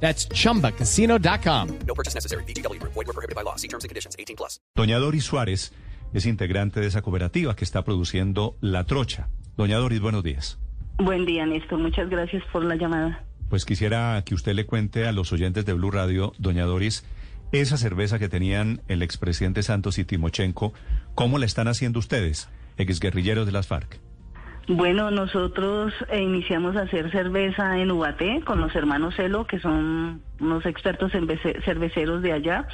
That's chumbacasino.com. No purchase necessary. BGW. Void were prohibited by law. See terms and conditions. 18 plus. Doña Doris Suárez es integrante de esa cooperativa que está produciendo La Trocha. Doña Doris, buenos días. Buen día, Néstor. Muchas gracias por la llamada. Pues quisiera que usted le cuente a los oyentes de Blue Radio, doña Doris, esa cerveza que tenían el expresidente Santos y Timochenko, ¿cómo la están haciendo ustedes, exguerrilleros de las FARC? Bueno, nosotros eh, iniciamos a hacer cerveza en Ubaté con los hermanos Celo, que son unos expertos cervece- cerveceros de allá.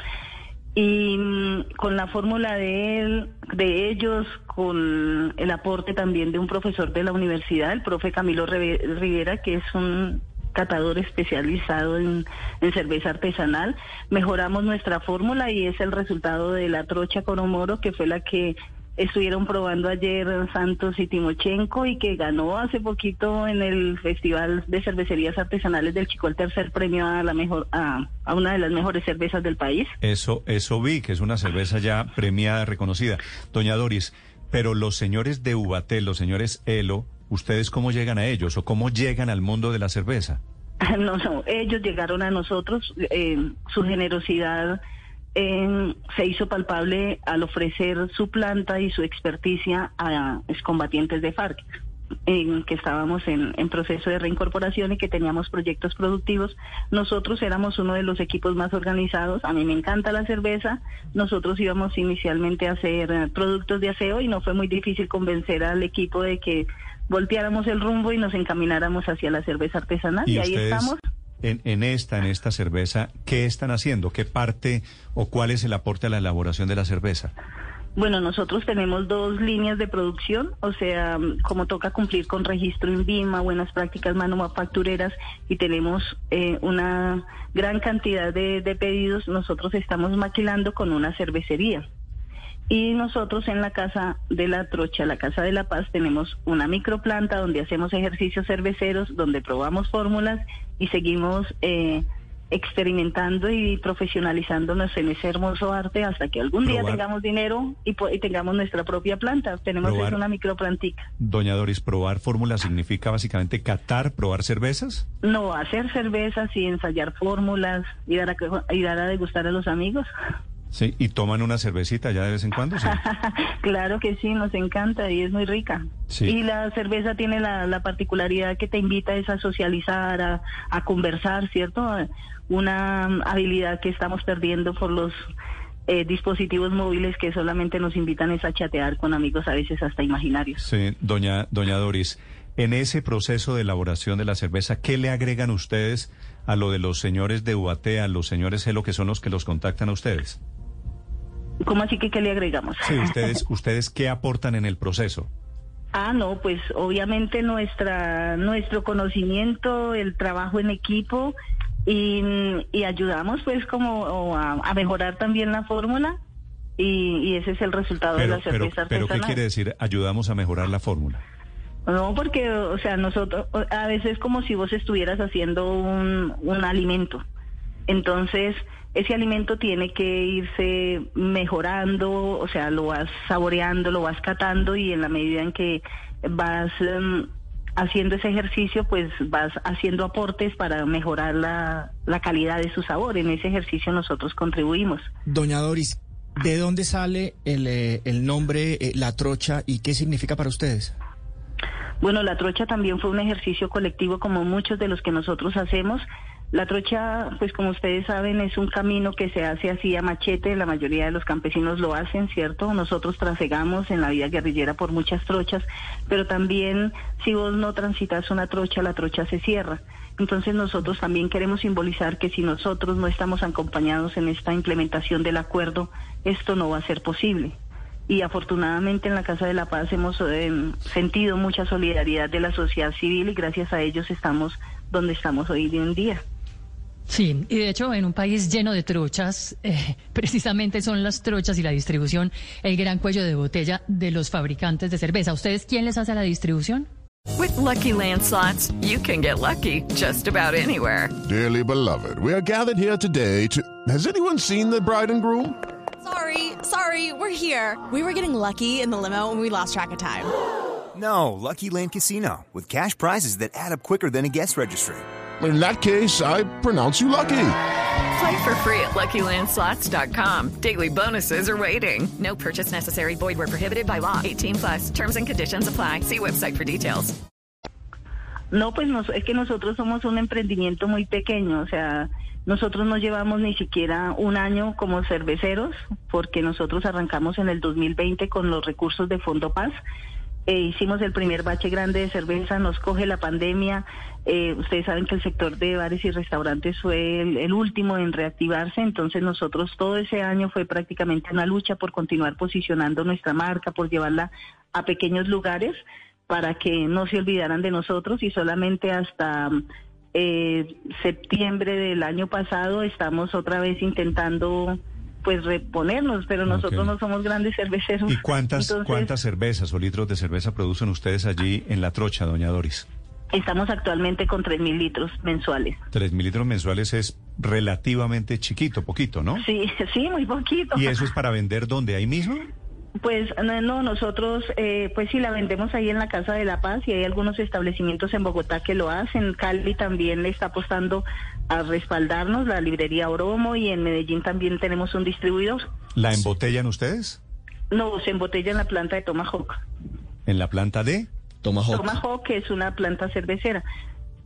Y mm, con la fórmula de él, de ellos, con el aporte también de un profesor de la universidad, el profe Camilo Rivera, que es un catador especializado en, en cerveza artesanal, mejoramos nuestra fórmula y es el resultado de la trocha Coromoro, que fue la que estuvieron probando ayer Santos y Timochenko y que ganó hace poquito en el Festival de Cervecerías Artesanales del Chico el tercer premio a la mejor a, a una de las mejores cervezas del país. Eso, eso vi, que es una cerveza ya premiada, reconocida. Doña Doris, pero los señores de Ubatel, los señores Elo, ¿ustedes cómo llegan a ellos o cómo llegan al mundo de la cerveza? No, no, ellos llegaron a nosotros, eh, su generosidad eh, se hizo palpable al ofrecer su planta y su experticia a excombatientes de FARC, en que estábamos en, en proceso de reincorporación y que teníamos proyectos productivos. Nosotros éramos uno de los equipos más organizados, a mí me encanta la cerveza, nosotros íbamos inicialmente a hacer eh, productos de aseo y no fue muy difícil convencer al equipo de que volteáramos el rumbo y nos encamináramos hacia la cerveza artesanal y, ahí ustedes, estamos. En, en esta, en esta cerveza, ¿qué están haciendo? ¿Qué parte o cuál es el aporte a la elaboración de la cerveza? Bueno, nosotros tenemos dos líneas de producción, o sea, mm, como toca cumplir con registro en BIMA, buenas prácticas manufactureras y tenemos eh, una gran cantidad de, de pedidos, nosotros estamos maquilando con una cervecería. Y nosotros en la Casa de la Trocha, la Casa de la Paz, tenemos una microplanta donde hacemos ejercicios cerveceros, donde probamos fórmulas y seguimos eh, experimentando y profesionalizándonos en ese hermoso arte hasta que algún día Probar. tengamos dinero y, y tengamos nuestra propia planta. Tenemos Probar. una microplantica. Doña Doris, probar fórmula significa básicamente catar, probar cervezas. No hacer cervezas y ensayar fórmulas y dar a, y dar a degustar a los amigos. Sí, y toman una cervecita ya de vez en cuando. Sí. claro que sí, nos encanta y es muy rica. Sí. Y la cerveza tiene la, la particularidad que te invita es a socializar, a, a conversar, ¿cierto? Una habilidad que estamos perdiendo por los eh, dispositivos móviles que solamente nos invitan es a chatear con amigos a veces hasta imaginarios. Sí, doña, doña Doris, en ese proceso de elaboración de la cerveza, ¿qué le agregan ustedes a lo de los señores de UAT, a los señores Elo, que son los que los contactan a ustedes? ¿Cómo así que qué le agregamos? Sí, ustedes, ustedes qué aportan en el proceso. Ah, no, pues obviamente nuestra nuestro conocimiento, el trabajo en equipo y, y ayudamos pues como a, a mejorar también la fórmula y, y ese es el resultado Pero, de la pero, cerveza pero ¿qué artesanal. quiere decir? Ayudamos a mejorar la fórmula. No, porque, o sea, nosotros, a veces como si vos estuvieras haciendo un, un alimento. Entonces, ese alimento tiene que irse mejorando, o sea, lo vas saboreando, lo vas catando y en la medida en que vas em, haciendo ese ejercicio, pues vas haciendo aportes para mejorar la, la calidad de su sabor. En ese ejercicio nosotros contribuimos. Doña Doris, ¿de dónde sale el, eh, el nombre eh, La Trocha y qué significa para ustedes? Bueno, la trocha también fue un ejercicio colectivo como muchos de los que nosotros hacemos. La trocha, pues como ustedes saben, es un camino que se hace así a machete, la mayoría de los campesinos lo hacen, ¿cierto? Nosotros trasegamos en la vida guerrillera por muchas trochas, pero también si vos no transitas una trocha, la trocha se cierra. Entonces nosotros también queremos simbolizar que si nosotros no estamos acompañados en esta implementación del acuerdo, esto no va a ser posible y afortunadamente en la Casa de la Paz hemos eh, sentido mucha solidaridad de la sociedad civil y gracias a ellos estamos donde estamos hoy en día. Sí, y de hecho en un país lleno de trochas, eh, precisamente son las trochas y la distribución el gran cuello de botella de los fabricantes de cerveza. ¿Ustedes quién les hace la distribución? With Lucky Land slots, you can get lucky just about anywhere. Dearly beloved, we are gathered here today to. Has anyone seen the bride and groom? Sorry, sorry, we're here. We were getting lucky in the limo and we lost track of time. No, Lucky Land Casino, with cash prizes that add up quicker than a guest registry. In that case, I pronounce you lucky. Play for free at LuckyLandSlots.com. Daily bonuses are waiting. No purchase necessary. Void where prohibited by law. 18 plus. Terms and conditions apply. See website for details. No, pues nos, es que nosotros somos un emprendimiento muy pequeño, o sea, nosotros no llevamos ni siquiera un año como cerveceros, porque nosotros arrancamos en el 2020 con los recursos de Fondo Paz. Eh, hicimos el primer bache grande de cerveza, nos coge la pandemia. Eh, ustedes saben que el sector de bares y restaurantes fue el, último en reactivarse, entonces nosotros todo ese año fue prácticamente una lucha por continuar posicionando nuestra marca, por llevarla a pequeños lugares para que no se olvidaran de nosotros y solamente hasta eh, septiembre del año pasado estamos otra vez intentando pues reponernos, pero nosotros no somos grandes cerveceros. ¿Y cuántas, Entonces, cuántas cervezas o litros de cerveza producen ustedes allí en La Trocha, doña Doris? Estamos actualmente con 3 mil litros mensuales. Tres mil litros mensuales es relativamente chiquito, poquito, ¿no? Sí, sí, muy poquito. ¿Y eso es para vender donde ahí mismo? Pues no, no, nosotros eh, pues sí la vendemos ahí en la Casa de la Paz y hay algunos establecimientos en Bogotá que lo hacen. Cali también le está apostando a respaldarnos, la librería Oromo y en Medellín también tenemos un distribuidor. ¿La embotellan ustedes? No, se embotella en la planta de Tomahawk. ¿En la planta de? Tomahawk. Tomahawk que es una planta cervecera.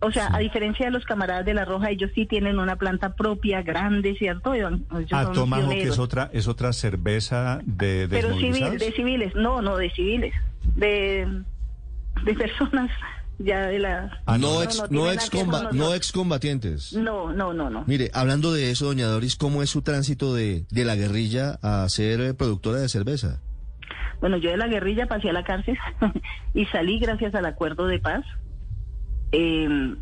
O sea, a diferencia de los camaradas de La Roja, ellos sí tienen una planta propia, grande, ¿cierto? Ellos Ah, Tomahawk pioneros. es otra, es otra cerveza de Pero civil, de civiles, no, no, de civiles, de, de personas ya de la... Ah, no no, ex, no no, tiene ex nada que ver con comba- no excombatientes. No, no, no, no. Mire, hablando de eso, doña Doris, ¿cómo es su tránsito de, de la guerrilla a ser eh, productora de cerveza? Bueno, yo de la guerrilla pasé a la cárcel y salí gracias al acuerdo de paz. Eh,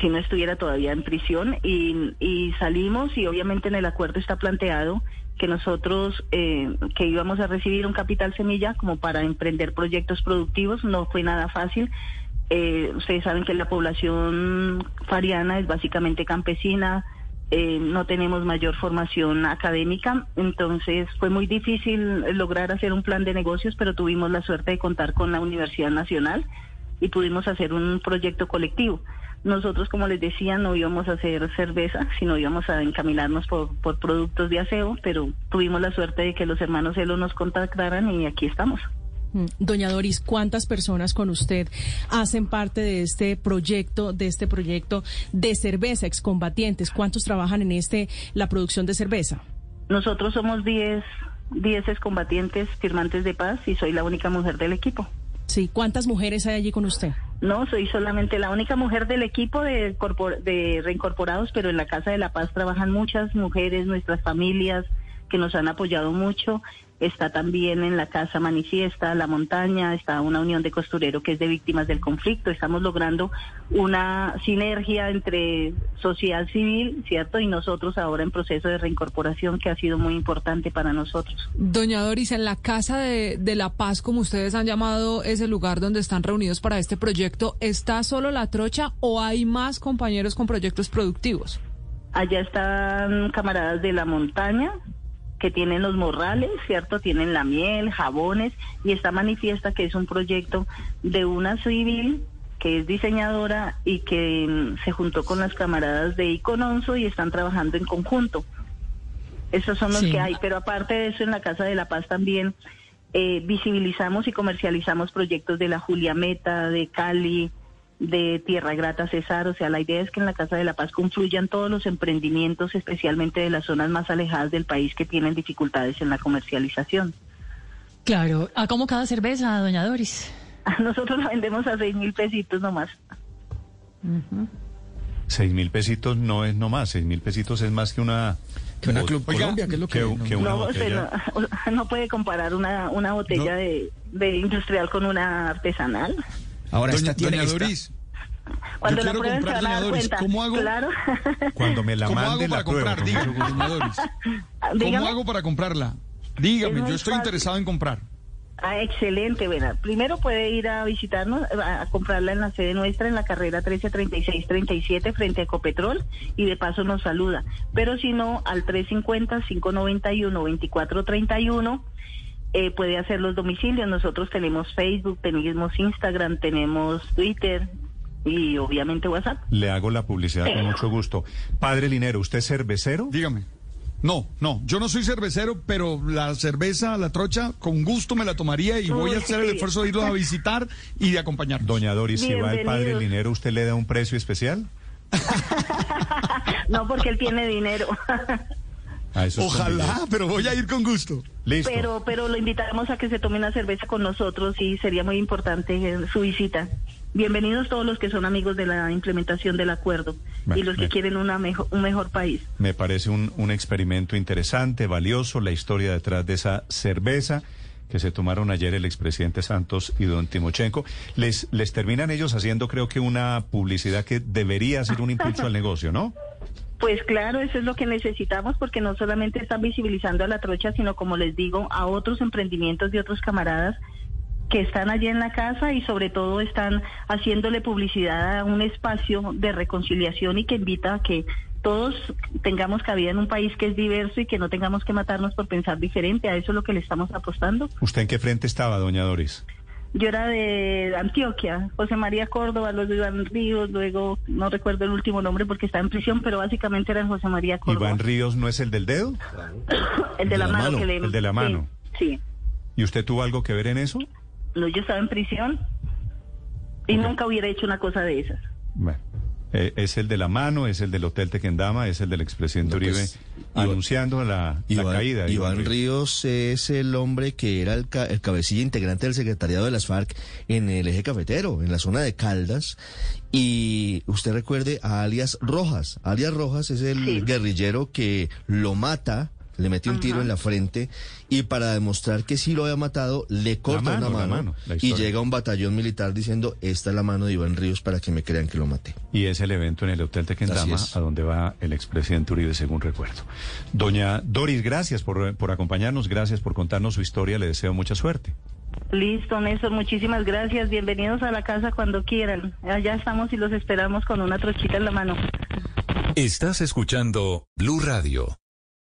si no estuviera todavía en prisión y, y salimos y obviamente en el acuerdo está planteado que nosotros eh, que íbamos a recibir un capital semilla como para emprender proyectos productivos no fue nada fácil. Eh, ustedes saben que la población fariana es básicamente campesina eh, no tenemos mayor formación académica, entonces fue muy difícil lograr hacer un plan de negocios, pero tuvimos la suerte de contar con la Universidad Nacional y pudimos hacer un proyecto colectivo. Nosotros, como les decía, no íbamos a hacer cerveza, sino íbamos a encaminarnos por, por productos de aseo, pero tuvimos la suerte de que los hermanos Elo nos contactaran y aquí estamos. Mm, Doña Doris, ¿cuántas personas con usted hacen parte de este proyecto, de este proyecto de cerveza, excombatientes? ¿Cuántos trabajan en este, la producción de cerveza? Nosotros somos 10 10 excombatientes firmantes de paz y soy la única mujer del equipo. Sí, ¿cuántas mujeres hay allí con usted? No, soy solamente la única mujer del equipo de, de reincorporados, pero en la Casa de la Paz trabajan muchas mujeres, nuestras familias que nos han apoyado mucho. Está también en la Casa Manifiesta, La Montaña, está una unión de costurero que es de víctimas del conflicto. Estamos logrando una sinergia entre sociedad civil, ¿cierto? Y nosotros ahora en proceso de reincorporación que ha sido muy importante para nosotros. Doña Doris, en la Casa de, de la Paz, como ustedes han llamado ese lugar donde están reunidos para este proyecto, ¿está solo la trocha o hay más compañeros con proyectos productivos? Allá están camaradas de la montaña que tienen los morrales, ¿cierto? Tienen la miel, jabones y está manifiesta que es un proyecto de una civil que es diseñadora y que mm, se juntó con las camaradas de Icononso y están trabajando en conjunto. Esos son los Sí. que hay, pero aparte de eso en la Casa de la Paz también eh, visibilizamos y comercializamos proyectos de la Julia Meta, de Cali, de Tierra Grata Cesar, o sea, la idea es que en la Casa de la Paz confluyan todos los emprendimientos, especialmente de las zonas más alejadas del país que tienen dificultades en la comercialización. Claro. ¿A cómo cada cerveza, doña Doris? Nosotros la vendemos a seis mil pesitos nomás. Seis mil pesitos no es nomás, seis mil pesitos es más que una... Que una Club Colombia, que es lo que- que, que una no, botella. usted no, no puede comparar una, una botella No. de, de industrial con una artesanal. Ahora Doña, esta tiene doña esta- Doris, Cuando Yo la quiero comprar, van a dar doña Doris. cuenta. ¿Cómo hago? Claro. Cuando me la ¿Cómo mande hago la para pruebo. comprar? Dígame, doña Doris. ¿Cómo Dígame. hago para comprarla? Es Dígame, muy yo estoy fácil. interesado en comprar. Ah, excelente, bueno. Primero puede ir a visitarnos, a a comprarla en la sede nuestra, en la carrera 133637 frente a Ecopetrol y de paso nos saluda. Pero si no, al 350-591-2431 eh, puede hacer los domicilios. Nosotros tenemos Facebook, tenemos Instagram, tenemos Twitter y obviamente WhatsApp. Le hago la publicidad con mucho gusto. Padre Linero, ¿usted es cervecero? Dígame. No, no, yo no soy cervecero, pero la cerveza, la trocha, con gusto me la tomaría y voy a hacer el esfuerzo de irlos a visitar y de acompañarlos. Doña Doris, si va el Padre. Linero, ¿usted le da un precio especial? No porque él tiene dinero. Ah, Ojalá, pero voy a ir con gusto. Listo. Pero, pero lo invitamos a que se tome una cerveza con nosotros y sería muy importante eh, su visita. Bienvenidos todos los que son amigos de la implementación del acuerdo Bueno, y los que quieren una mejo- un mejor país. Me parece un, un experimento interesante, valioso, la historia detrás de esa cerveza que se tomaron ayer el expresidente Santos y don Timochenko. Les, les terminan ellos haciendo, creo que, una publicidad que debería ser un impulso al negocio, ¿no? Pues claro, eso es lo que necesitamos porque no solamente están visibilizando a la trocha, sino como les digo, a otros emprendimientos de otros camaradas que están allí en la casa y sobre todo están haciéndole publicidad a un espacio de reconciliación y que invita a que todos tengamos cabida en un país que es diverso y que no tengamos que matarnos por pensar diferente. A eso es lo que le estamos apostando. ¿Usted en qué frente estaba, doña Doris? Yo era de Antioquia, José María Córdoba, luego Iván Ríos, luego no recuerdo el último nombre porque está en prisión, pero básicamente era José María Córdoba. ¿Iván Ríos no es el del dedo? el de la, mano, que le... El de la mano. Sí, sí. ¿Y usted tuvo algo que ver en eso? No, yo estaba en prisión y nunca hubiera hecho una cosa de esas. Bueno, eh, es el de la mano, es el del Hotel Tequendama, es el del expresidente No, Uribe pues, Iván- anunciando la, la caída. de Iván Ríos es el hombre que era el, ca- el cabecilla integrante del secretariado de las FARC en el eje cafetero, en la zona de Caldas. Y usted recuerde a alias Rojas. Alias Rojas es el guerrillero que lo mata, le mete un tiro en la frente y para demostrar que sí lo había matado, le corta mano, una la mano, mano, la y llega un batallón militar diciendo, esta es la mano de Iván Ríos para que me crean que lo maté. Y es el evento en el Hotel Tequendama, a donde va el expresidente Uribe, según recuerdo. Doña Doris, gracias por, por acompañarnos, gracias por contarnos su historia, le deseo mucha suerte. Listo, Néstor, muchísimas gracias. Bienvenidos a la casa cuando quieran. Allá estamos y los esperamos con una trochita en la mano. Estás escuchando Blue Radio.